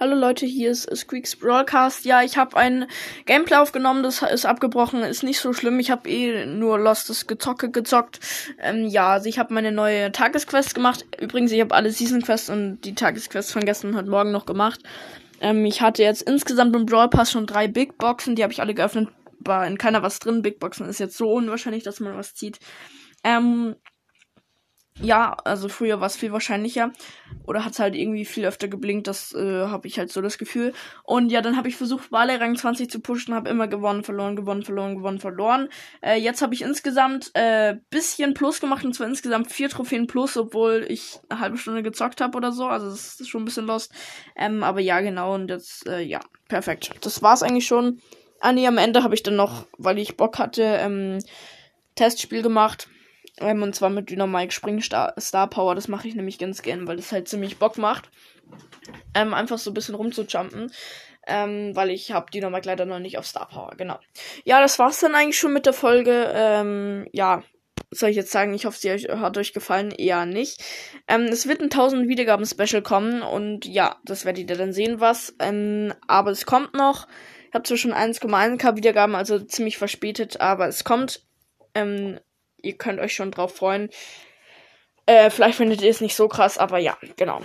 Hallo Leute, hier ist Squeaks Broadcast. Ja, ich habe ein Gameplay aufgenommen, das ist abgebrochen, ist nicht so schlimm. Ich habe eh nur Lostes Gezocke gezockt. Ähm, ja, also ich habe meine neue Tagesquest gemacht. Übrigens, ich habe alle Season Quests und die Tagesquest von gestern und heute Morgen noch gemacht. Ähm, ich hatte jetzt insgesamt im Brawl Pass schon drei Big Boxen, die habe ich alle geöffnet. War in keiner was drin. Big Boxen ist jetzt so unwahrscheinlich, dass man was zieht. Ähm, ja, also früher war es viel wahrscheinlicher. Oder hat es halt irgendwie viel öfter geblinkt, das äh, habe ich halt so das Gefühl. Und ja, dann habe ich versucht, Wale Rang 20 zu pushen, habe immer gewonnen, verloren, gewonnen, verloren, gewonnen, verloren. Äh, jetzt habe ich insgesamt äh, bisschen Plus gemacht, und zwar insgesamt vier Trophäen Plus, obwohl ich eine halbe Stunde gezockt habe oder so. Also das ist schon ein bisschen lost. Ähm, aber ja, genau, und jetzt, äh, ja, perfekt. Das war's eigentlich schon. Ah nee, am Ende habe ich dann noch, weil ich Bock hatte, ähm, Testspiel gemacht ähm, und zwar mit Dynamite Spring Star, Star Power. Das mache ich nämlich ganz gern, weil das halt ziemlich Bock macht. Ähm, einfach so ein bisschen rumzujumpen. Ähm, weil ich habe Dynamite leider noch nicht auf Star Power, genau. Ja, das war's dann eigentlich schon mit der Folge. Ähm, ja, soll ich jetzt sagen, ich hoffe, sie hat euch gefallen. Eher nicht. Ähm, es wird ein 1000 Wiedergaben-Special kommen und ja, das werdet ihr dann sehen, was. Ähm, aber es kommt noch. Ich habe zwar schon 1,1k Wiedergaben, also ziemlich verspätet, aber es kommt. Ähm, ihr könnt euch schon drauf freuen. Äh, vielleicht findet ihr es nicht so krass, aber ja, genau.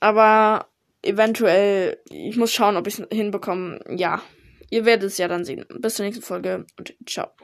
Aber eventuell, ich muss schauen, ob ich es hinbekomme. Ja, ihr werdet es ja dann sehen. Bis zur nächsten Folge und ciao.